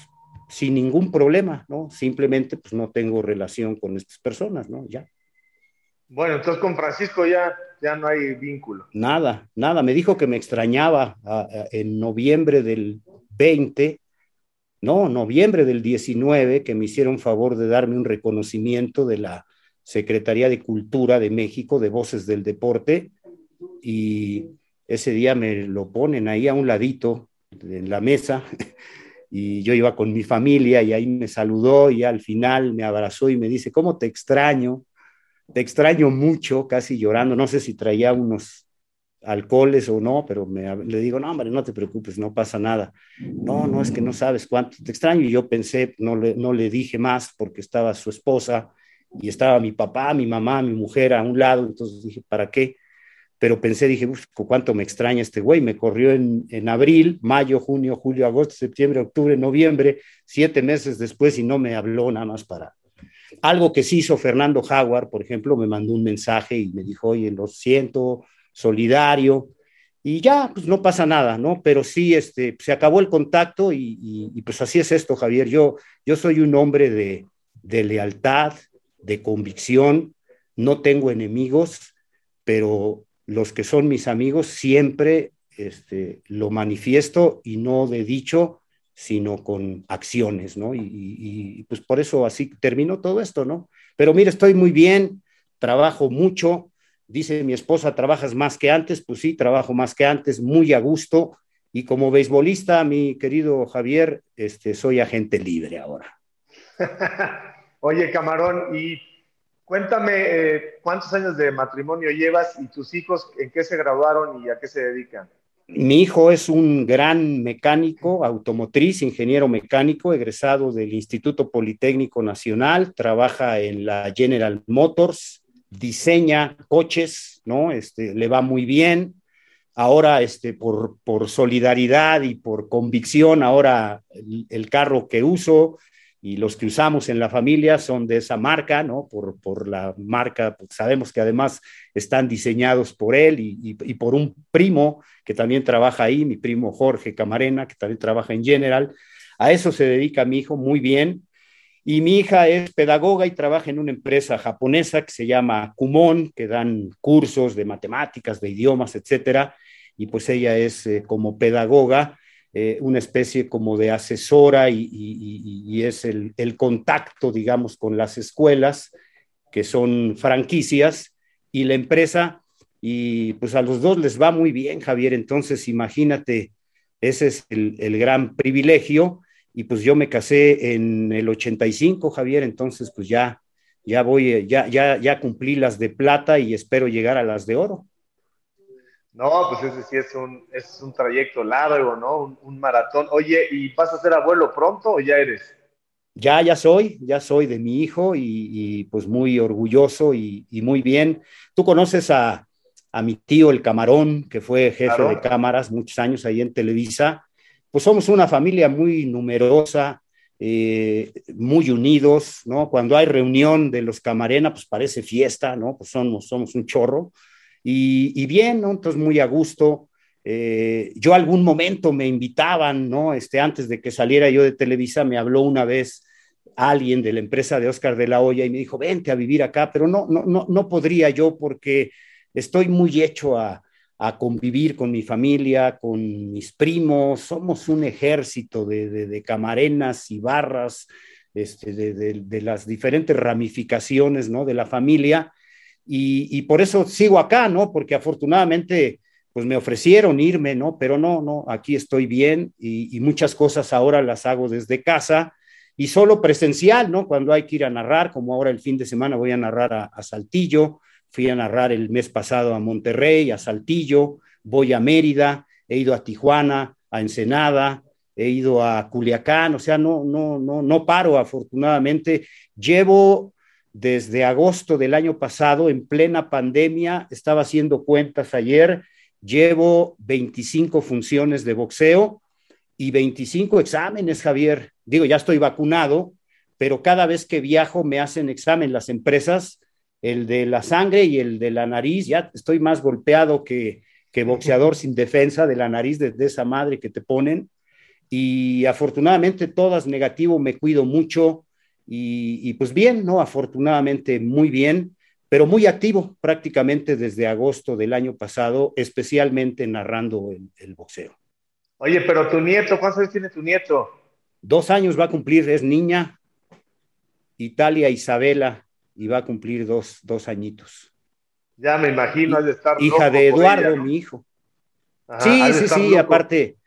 sin ningún problema, ¿no? Simplemente pues no tengo relación con estas personas, ¿no? Ya. Bueno, entonces con Francisco ya, ya no hay vínculo. Nada, nada, me dijo que me extrañaba en noviembre del 20 no, noviembre del 19, que me hicieron favor de darme un reconocimiento de la Secretaría de Cultura de México, de Voces del Deporte, y ese día me lo ponen ahí a un ladito en la mesa, y yo iba con mi familia y ahí me saludó y al final me abrazó y me dice, ¿cómo te extraño? Te extraño mucho, casi llorando, no sé si traía unos alcoholes o no, pero me, le digo, no, hombre, no te preocupes, no pasa nada. No, no, es que no sabes cuánto te extraño. Y yo pensé, no le, no le dije más porque estaba su esposa y estaba mi papá, mi mamá, mi mujer a un lado, entonces dije, ¿para qué? pero pensé, dije, cuánto me extraña este güey, me corrió en, en, abril, mayo, junio, julio, agosto, septiembre, octubre, noviembre, siete meses después y no me habló nada más para... Algo que sí hizo Fernando Jaguar, por ejemplo, me mandó un mensaje y me dijo, oye, lo siento, solidario, y ya, pues no pasa nada, ¿no? Pero sí, este, se acabó el contacto y, y, pues así es esto, Javier. Yo, yo soy un hombre de, de lealtad, de convicción, no tengo enemigos, pero los que son mis amigos siempre este, lo manifiesto y no de dicho, sino con acciones, ¿no? Y, pues por eso así terminó todo esto, ¿no? Pero mire, estoy muy bien, trabajo mucho, dice mi esposa, ¿trabajas más que antes? Pues sí, trabajo más que antes, muy a gusto, y como beisbolista, mi querido Javier, este, soy agente libre ahora. Oye, Camarón, y Cuéntame eh, cuántos años de matrimonio llevas y tus hijos en qué se graduaron y a qué se dedican. Mi hijo es un gran mecánico automotriz, ingeniero mecánico, egresado del Instituto Politécnico Nacional, trabaja en la General Motors, diseña coches, ¿no? Este, le va muy bien. Ahora, este, por, por solidaridad y por convicción, ahora el carro que uso y los que usamos en la familia son de esa marca, ¿no? Por, por la marca, pues sabemos que además están diseñados por él y, y, por un primo que también trabaja ahí, mi primo Jorge Camarena, que también trabaja en General. A eso se dedica mi hijo muy bien. Y mi hija es pedagoga y trabaja en una empresa japonesa que se llama Kumon, que dan cursos de matemáticas, de idiomas, etcétera. Y pues ella es eh, como pedagoga eh, una especie como de asesora y, es el, contacto, digamos, con las escuelas, que son franquicias, y la empresa, y pues a los dos les va muy bien, Javier, entonces imagínate, ese es el, el gran privilegio, y pues yo me casé en el 85, Javier, entonces pues ya, ya voy, ya, ya, ya cumplí las de plata y espero llegar a las de oro. No, pues ese sí es un, es un trayecto largo, ¿no? Un, maratón. Oye, ¿y vas a ser abuelo pronto o ya eres? Ya, ya soy, ya soy de mi hijo y, pues muy orgulloso y, muy bien. Tú conoces a, mi tío el Camarón, que fue jefe de cámaras muchos años ahí en Televisa. Pues somos una familia muy numerosa, eh, muy unidos, ¿no? Cuando hay reunión de los Camarena, pues parece fiesta, ¿no? Pues somos, un chorro. Y, bien, ¿no? Entonces muy a gusto. Eh, yo algún momento me invitaban, ¿no? Este, antes de que saliera yo de Televisa, me habló una vez alguien de la empresa de Oscar de la Hoya y me dijo, vente a vivir acá, pero no, no, no, no podría yo porque estoy muy hecho a, a convivir con mi familia, con mis primos, somos un ejército de, de, de camarenas y barras, este, de, de, las diferentes ramificaciones, ¿no? De la familia y, por eso sigo acá, ¿no? Porque afortunadamente, pues me ofrecieron irme, ¿no? Pero no, no, aquí estoy bien y, muchas cosas ahora las hago desde casa y solo presencial, ¿no? Cuando hay que ir a narrar, como ahora el fin de semana voy a narrar a, a Saltillo, fui a narrar el mes pasado a Monterrey, a Saltillo, voy a Mérida, he ido a Tijuana, a Ensenada, he ido a Culiacán, o sea, no, no, no, no paro, afortunadamente. Llevo desde agosto del año pasado, en plena pandemia, estaba haciendo cuentas ayer, llevo 25 funciones de boxeo y 25 exámenes, Javier. Digo, ya estoy vacunado, pero cada vez que viajo me hacen examen las empresas, el de la sangre y el de la nariz, ya estoy más golpeado que, que boxeador sin defensa de la nariz de, de esa madre que te ponen. Y afortunadamente todas negativo, me cuido mucho, y, pues bien, ¿no? Afortunadamente muy bien, pero muy activo prácticamente desde agosto del año pasado, especialmente narrando el, boxeo. Oye, pero tu nieto, ¿cuántos años tiene tu nieto? Dos años va a cumplir, es niña, Italia Isabela, y va a cumplir dos, dos añitos. Ya me imagino, de estar. Hija de Eduardo, mi hijo. sí, sí, sí, aparte,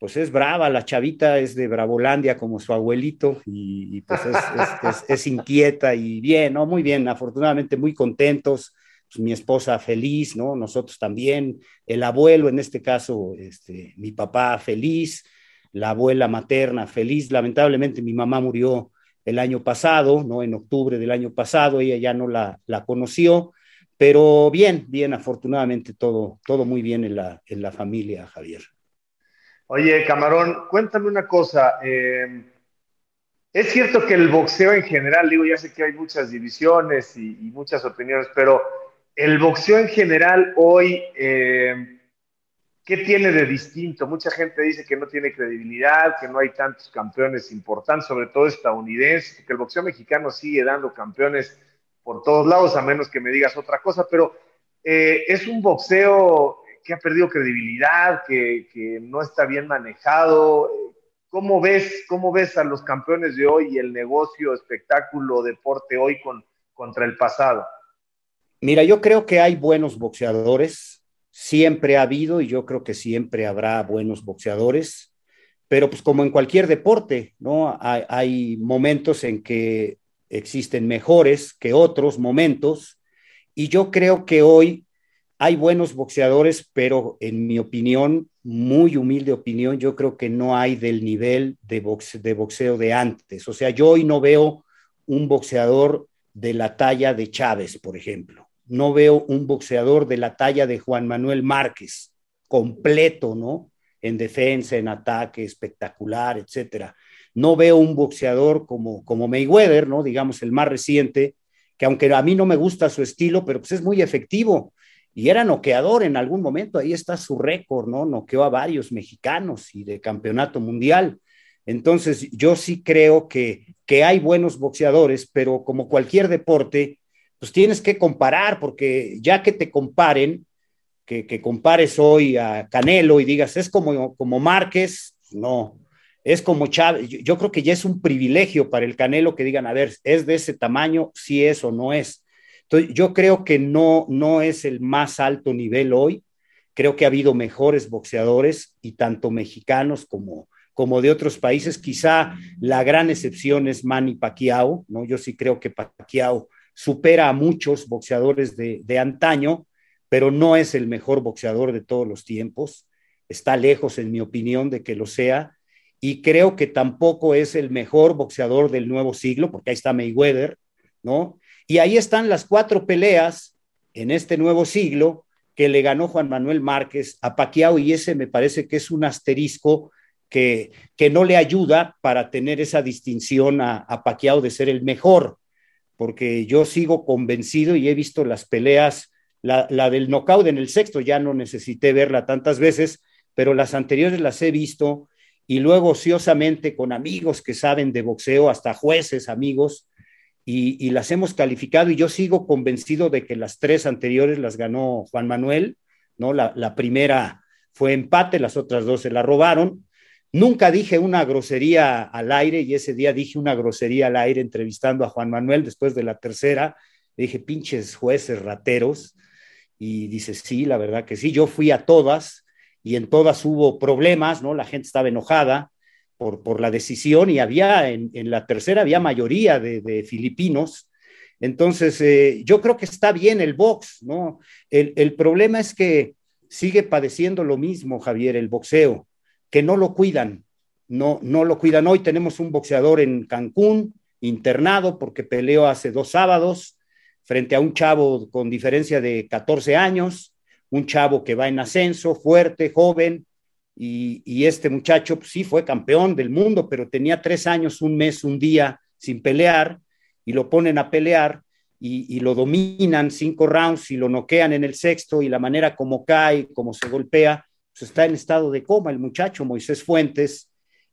pues es brava, la chavita es de Bravolandia como su abuelito y, pues es, inquieta y bien, ¿no? Muy bien, afortunadamente muy contentos, pues mi esposa feliz, ¿no? Nosotros también, el abuelo en este caso, este, mi papá feliz, la abuela materna feliz, lamentablemente mi mamá murió el año pasado, ¿no? En octubre del año pasado, ella ya no la, la conoció, Pero bien, bien, afortunadamente todo, todo muy bien en la, en la familia, Javier. Oye, Camarón, cuéntame una cosa. Eh, es cierto que el boxeo en general, digo, ya sé que hay muchas divisiones y, muchas opiniones, pero el boxeo en general hoy, eh, ¿qué tiene de distinto? Mucha gente dice que no tiene credibilidad, que no hay tantos campeones importantes, sobre todo estadounidenses, que el boxeo mexicano sigue dando campeones por todos lados, a menos que me digas otra cosa, pero eh, es un boxeo que ha perdido credibilidad, que, que, no está bien manejado. ¿Cómo ves, ¿Cómo ves a los campeones de hoy y el negocio, espectáculo, deporte hoy con, contra el pasado? Mira, yo creo que hay buenos boxeadores, siempre ha habido y yo creo que siempre habrá buenos boxeadores, pero pues como en cualquier deporte, ¿no? Hay, momentos en que existen mejores que otros momentos y yo creo que hoy hay buenos boxeadores, pero en mi opinión, muy humilde opinión, yo creo que no hay del nivel de, boxeo de antes. O sea, yo hoy no veo un boxeador de la talla de Chávez, por ejemplo. No veo un boxeador de la talla de Juan Manuel Márquez, completo, ¿no? En defensa, en ataque, espectacular, etcétera. No veo un boxeador como, como Mayweather, ¿no? Digamos, el más reciente, que aunque a mí no me gusta su estilo, pero pues es muy efectivo y era noqueador en algún momento, ahí está su récord, ¿no? Noqueó a varios mexicanos y de campeonato mundial. Entonces, yo sí creo que, que hay buenos boxeadores, pero como cualquier deporte, pues tienes que comparar, porque ya que te comparen, que, que compares hoy a Canelo y digas, es como, como Márquez, no, es como Chávez. Yo, yo, creo que ya es un privilegio para el Canelo que digan, a ver, es de ese tamaño, si es o no es. Entonces, yo creo que no, no es el más alto nivel hoy. Creo que ha habido mejores boxeadores y tanto mexicanos como, como de otros países. Quizá la gran excepción es Manny Pacquiao, ¿no? Yo sí creo que Pacquiao supera a muchos boxeadores de, de antaño, pero no es el mejor boxeador de todos los tiempos. Está lejos, en mi opinión, de que lo sea. Y creo que tampoco es el mejor boxeador del nuevo siglo, porque ahí está Mayweather, ¿no? Y ahí están las cuatro peleas en este nuevo siglo que le ganó Juan Manuel Márquez a Paquiao y ese me parece que es un asterisco que, que no le ayuda para tener esa distinción a, a Paquiao de ser el mejor, porque yo sigo convencido y he visto las peleas, la, la del knockout en el sexto, ya no necesité verla tantas veces, pero las anteriores las he visto y luego ociosamente con amigos que saben de boxeo, hasta jueces, amigos, y, las hemos calificado y yo sigo convencido de que las tres anteriores las ganó Juan Manuel, ¿no? La, la primera fue empate, las otras dos se la robaron. Nunca dije una grosería al aire y ese día dije una grosería al aire entrevistando a Juan Manuel después de la tercera. dije, pinches jueces rateros. Y dice, sí, la verdad que sí. Yo fui a todas y en todas hubo problemas, ¿no? La gente estaba enojada por, por la decisión y había, en, en, la tercera había mayoría de, de filipinos. Entonces, eh, yo creo que está bien el box, ¿no? El, el, problema es que sigue padeciendo lo mismo, Javier, el boxeo, que no lo cuidan, no, no lo cuidan. Hoy tenemos un boxeador en Cancún, internado porque peleó hace dos sábados frente a un chavo con diferencia de 14 años, un chavo que va en ascenso, fuerte, joven, y, este muchacho pues, sí fue campeón del mundo, pero tenía tres años, un mes, un día sin pelear y lo ponen a pelear y, lo dominan cinco rounds y lo noquean en el sexto y la manera como cae, como se golpea, pues está en estado de coma el muchacho Moisés Fuentes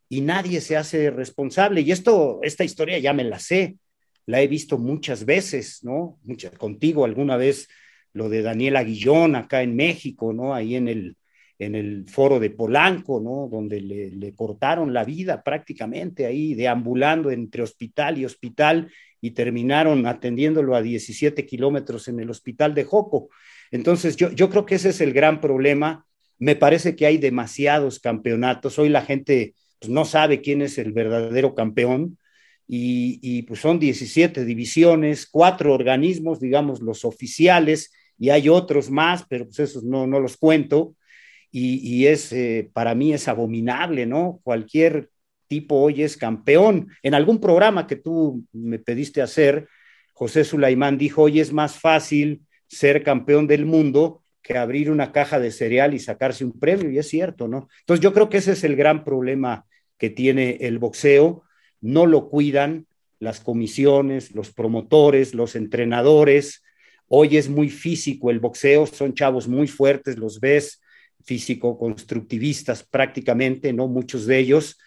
y nadie se hace responsable. Y esto, esta historia ya me la sé, la he visto muchas veces, ¿no? Muchas, contigo alguna vez lo de Daniel Aguillón acá en México, ¿no? Ahí en el, en el foro de Polanco, ¿no? Donde le, le, cortaron la vida prácticamente ahí, deambulando entre hospital y hospital y terminaron atendiéndolo a 17 kilómetros en el hospital de Joco. Entonces, yo, yo creo que ese es el gran problema. Me parece que hay demasiados campeonatos. Hoy la gente pues, no sabe quién es el verdadero campeón. Y, pues son 17 divisiones, cuatro organismos, digamos, los oficiales, y hay otros más, pero pues esos no, no los cuento y, y es, eh, para mí es abominable, ¿no? Cualquier tipo hoy es campeón. En algún programa que tú me pediste hacer, José Sulaimán dijo, hoy es más fácil ser campeón del mundo que abrir una caja de cereal y sacarse un premio, y es cierto, ¿no? Entonces yo creo que ese es el gran problema que tiene el boxeo, no lo cuidan las comisiones, los promotores, los entrenadores. Hoy es muy físico el boxeo, son chavos muy fuertes, los ves físico-constructivistas prácticamente, ¿no? Muchos de ellos,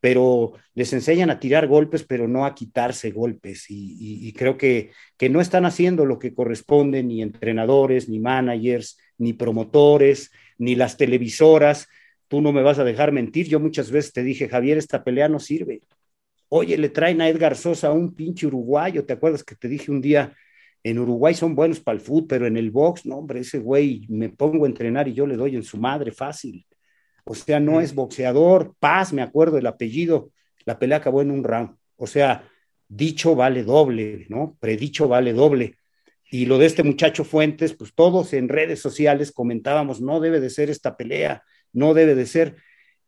pero les enseñan a tirar golpes, pero no a quitarse golpes. Y, creo que, que, no están haciendo lo que corresponde ni entrenadores, ni managers, ni promotores, ni las televisoras. Tú no me vas a dejar mentir. Yo muchas veces te dije, Javier, esta pelea no sirve. Oye, le traen a Edgar Sosa un pinche uruguayo. ¿Te acuerdas que te dije un día, en Uruguay son buenos para el fútbol, pero en el box, no, hombre, ese güey me pongo a entrenar y yo le doy en su madre fácil. O sea, no es boxeador. Paz, me acuerdo el apellido. La pelea acabó en un round. O sea, dicho vale doble, ¿no? Predicho vale doble. Y lo de este muchacho Fuentes, pues todos en redes sociales comentábamos, no debe de ser esta pelea, no debe de ser.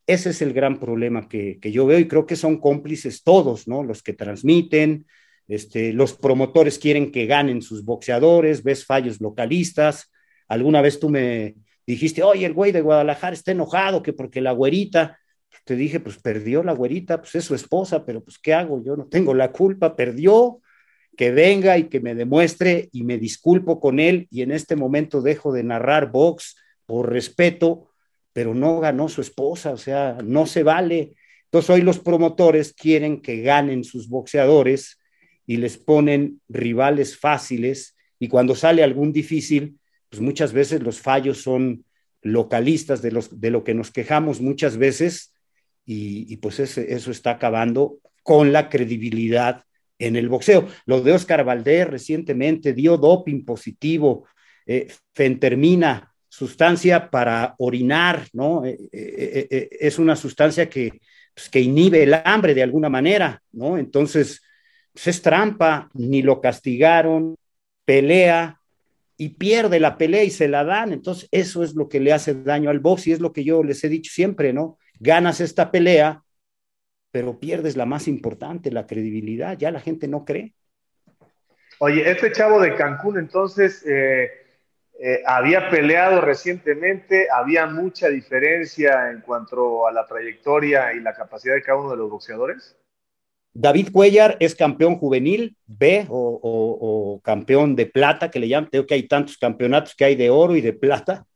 Ese es el gran problema que, yo veo y creo que son cómplices todos, ¿no? Los que transmiten, este, los promotores quieren que ganen sus boxeadores, ves fallos localistas. Alguna vez tú me dijiste, oye, el güey de Guadalajara está enojado que porque la güerita, te dije, pues perdió la güerita, pues es su esposa, pero pues ¿qué hago? Yo no tengo la culpa, perdió, que venga y que me demuestre y me disculpo con él y en este momento dejo de narrar box por respeto pero no ganó su esposa, o sea, no se vale. Entonces hoy los promotores quieren que ganen sus boxeadores y les ponen rivales fáciles y cuando sale algún difícil, pues muchas veces los fallos son localistas de, los, de lo que nos quejamos muchas veces y, pues eso está acabando con la credibilidad en el boxeo. Lo de Oscar Valdés recientemente dio doping positivo, eh, fentermina, sustancia para orinar, ¿no? Eh, eh, es una sustancia que, pues, que inhibe el hambre de alguna manera, ¿no? Entonces, pues, es trampa, ni lo castigaron, pelea y pierde la pelea y se la dan. Entonces, eso es lo que le hace daño al box y es lo que yo les he dicho siempre, ¿no? Ganas esta pelea, pero pierdes la más importante, la credibilidad, ya la gente no cree. Oye, este chavo de Cancún, entonces, eh, había peleado recientemente, había mucha diferencia en cuanto a la trayectoria y la capacidad de cada uno de los boxeadores. David Cuellar es campeón juvenil B o, campeón de plata, que le llaman. Creo que hay tantos campeonatos que hay de oro y de plata.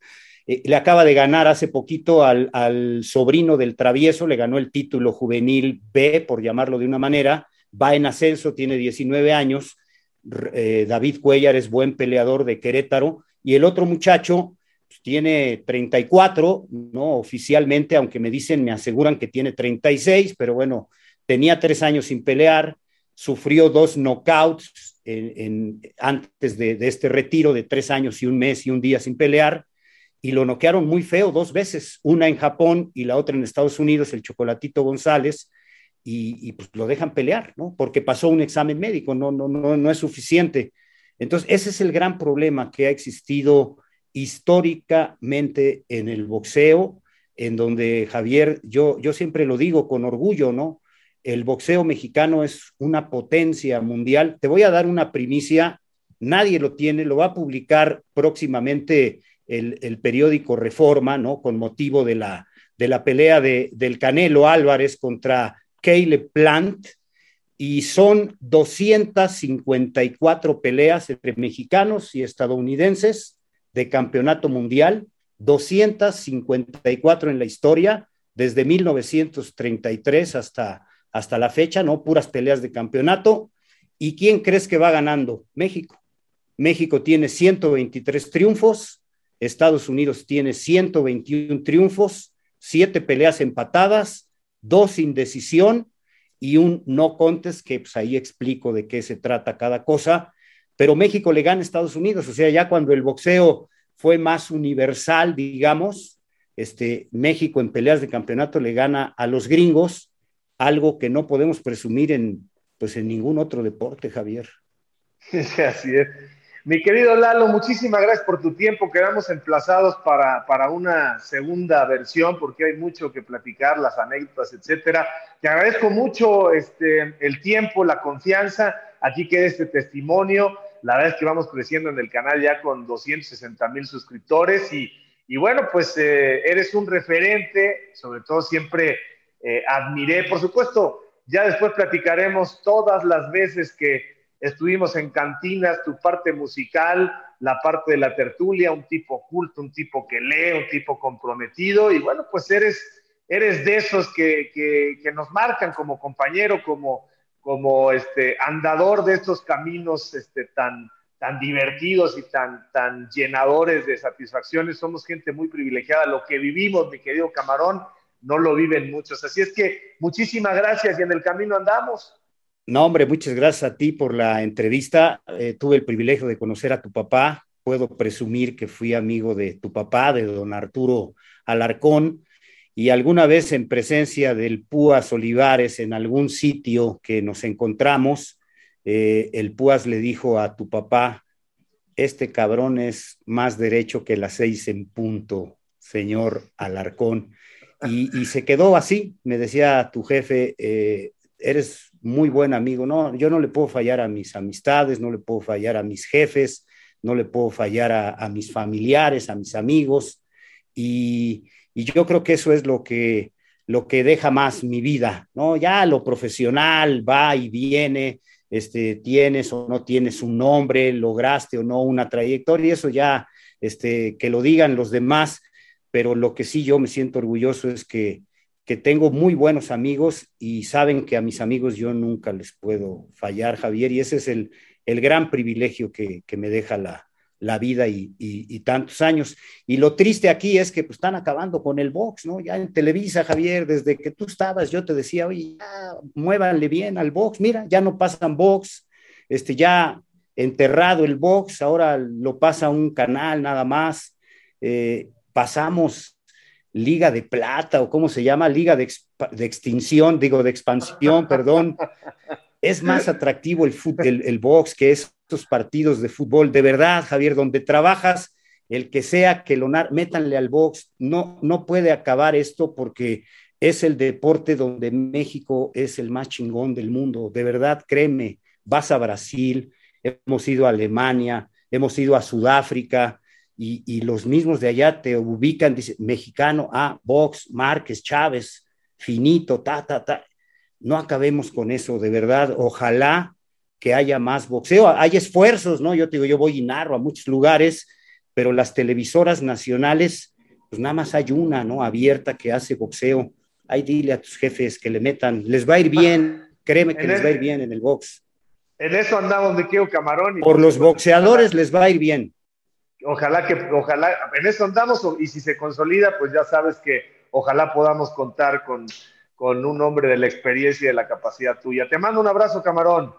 Eh, le acaba de ganar hace poquito al, sobrino del travieso, le ganó el título juvenil B, por llamarlo de una manera. Va en ascenso, tiene 19 años. Eh, David Cuellar es buen peleador de Querétaro y el otro muchacho pues, tiene 34, ¿no? Oficialmente, aunque me dicen, me aseguran que tiene 36, pero bueno, tenía tres años sin pelear, sufrió dos knockouts en, antes de, este retiro de tres años y un mes y un día sin pelear, y lo noquearon muy feo dos veces, una en Japón y la otra en Estados Unidos, el Chocolatito González, y, pues lo dejan pelear, ¿no? Porque pasó un examen médico, no, no, no, no es suficiente. Entonces, ese es el gran problema que ha existido históricamente en el boxeo, en donde Javier, yo, yo siempre lo digo con orgullo, ¿no? El boxeo mexicano es una potencia mundial. Te voy a dar una primicia, nadie lo tiene, lo va a publicar próximamente el, periódico Reforma, ¿no? Con motivo de la, de la pelea de, del Canelo Álvarez contra Caleb Plant, y son 254 peleas entre mexicanos y estadounidenses de campeonato mundial, 254 en la historia, desde 1933 hasta, hasta la fecha, ¿no? Puras peleas de campeonato. ¿Y quién crees que va ganando? México. México tiene 123 triunfos, Estados Unidos tiene 121 triunfos, siete peleas empatadas, dos sin decisión y un no contest, que pues ahí explico de qué se trata cada cosa, pero México le gana a Estados Unidos, o sea, ya cuando el boxeo fue más universal, digamos, este, México en peleas de campeonato le gana a los gringos, algo que no podemos presumir en, pues, en ningún otro deporte, Javier. así es. Mi querido Lalo, muchísimas gracias por tu tiempo. Quedamos emplazados para, para, una segunda versión porque hay mucho que platicar, las anécdotas, etcétera. Te agradezco mucho este, el tiempo, la confianza. Aquí queda este testimonio La verdad es que vamos creciendo en el canal ya con 260 mil suscriptores y, y, bueno, pues eh, eres un referente, sobre todo siempre eh, admiré, por supuesto, ya después platicaremos todas las veces que estuvimos en cantinas, tu parte musical, la parte de la tertulia, un tipo culto, un tipo que lee, un tipo comprometido y bueno, pues eres, eres de esos que, que, nos marcan como compañero, como, como este, andador de estos caminos este, tan, tan divertidos y tan, tan llenadores de satisfacciones. Somos gente muy privilegiada. Lo que vivimos, mi querido Camarón, no lo viven muchos. Así es que muchísimas gracias y en el camino andamos. No, hombre, muchas gracias a ti por la entrevista. Eh, tuve el privilegio de conocer a tu papá. Puedo presumir que fui amigo de tu papá, de don Arturo Alarcón, y alguna vez en presencia del Púas Olivares en algún sitio que nos encontramos, eh, el Púas le dijo a tu papá, este cabrón es más derecho que las seis en punto, señor Alarcón. Y, se quedó así, me decía tu jefe, eh, eres muy buen amigo, no, yo no le puedo fallar a mis amistades, no le puedo fallar a mis jefes, no le puedo fallar a, mis familiares, a mis amigos, y, yo creo que eso es lo que, lo que deja más mi vida, ¿no? Ya lo profesional va y viene, este, tienes o no tienes un nombre, lograste o no una trayectoria, eso ya, este, que lo digan los demás, pero lo que sí yo me siento orgulloso es que, que tengo muy buenos amigos y saben que a mis amigos yo nunca les puedo fallar, Javier, y ese es el, el gran privilegio que, que, me deja la, la vida y, y, tantos años. Y lo triste aquí es que pues, están acabando con el box, ¿no? Ya en Televisa, Javier, desde que tú estabas, yo te decía, oye, ya, muévanle bien al box, mira, ya no pasan box, este, ya enterrado el box, ahora lo pasa un canal nada más. Eh, pasamos Liga de Plata o cómo se llama, Liga de, Extinción, digo, de Expansión, perdón. Es más atractivo el, el, el box que estos partidos de fútbol. De verdad, Javier, donde trabajas, el que sea que lo métanle al box, no, no puede acabar esto porque es el deporte donde México es el más chingón del mundo. De verdad, créeme, vas a Brasil, hemos ido a Alemania, hemos ido a Sudáfrica, y, los mismos de allá te ubican, dice, mexicano, ah, Vox, Márquez, Chávez, finito, ta, ta, ta. No acabemos con eso, de verdad. Ojalá que haya más boxeo. Hay esfuerzos, ¿no? Yo te digo, yo voy y narro a muchos lugares, pero las televisoras nacionales, pues nada más hay una, ¿no? Abierta que hace boxeo. Ahí dile a tus jefes que le metan, les va a ir bien, créeme que les va a ir bien en el box. En eso andamos de Keo Camarón. Por los boxeadores les va a ir bien ojalá que, ojalá, en eso andamos y si se consolida, pues ya sabes que ojalá podamos contar con, con un hombre de la experiencia y de la capacidad tuya. Te mando un abrazo, camarón.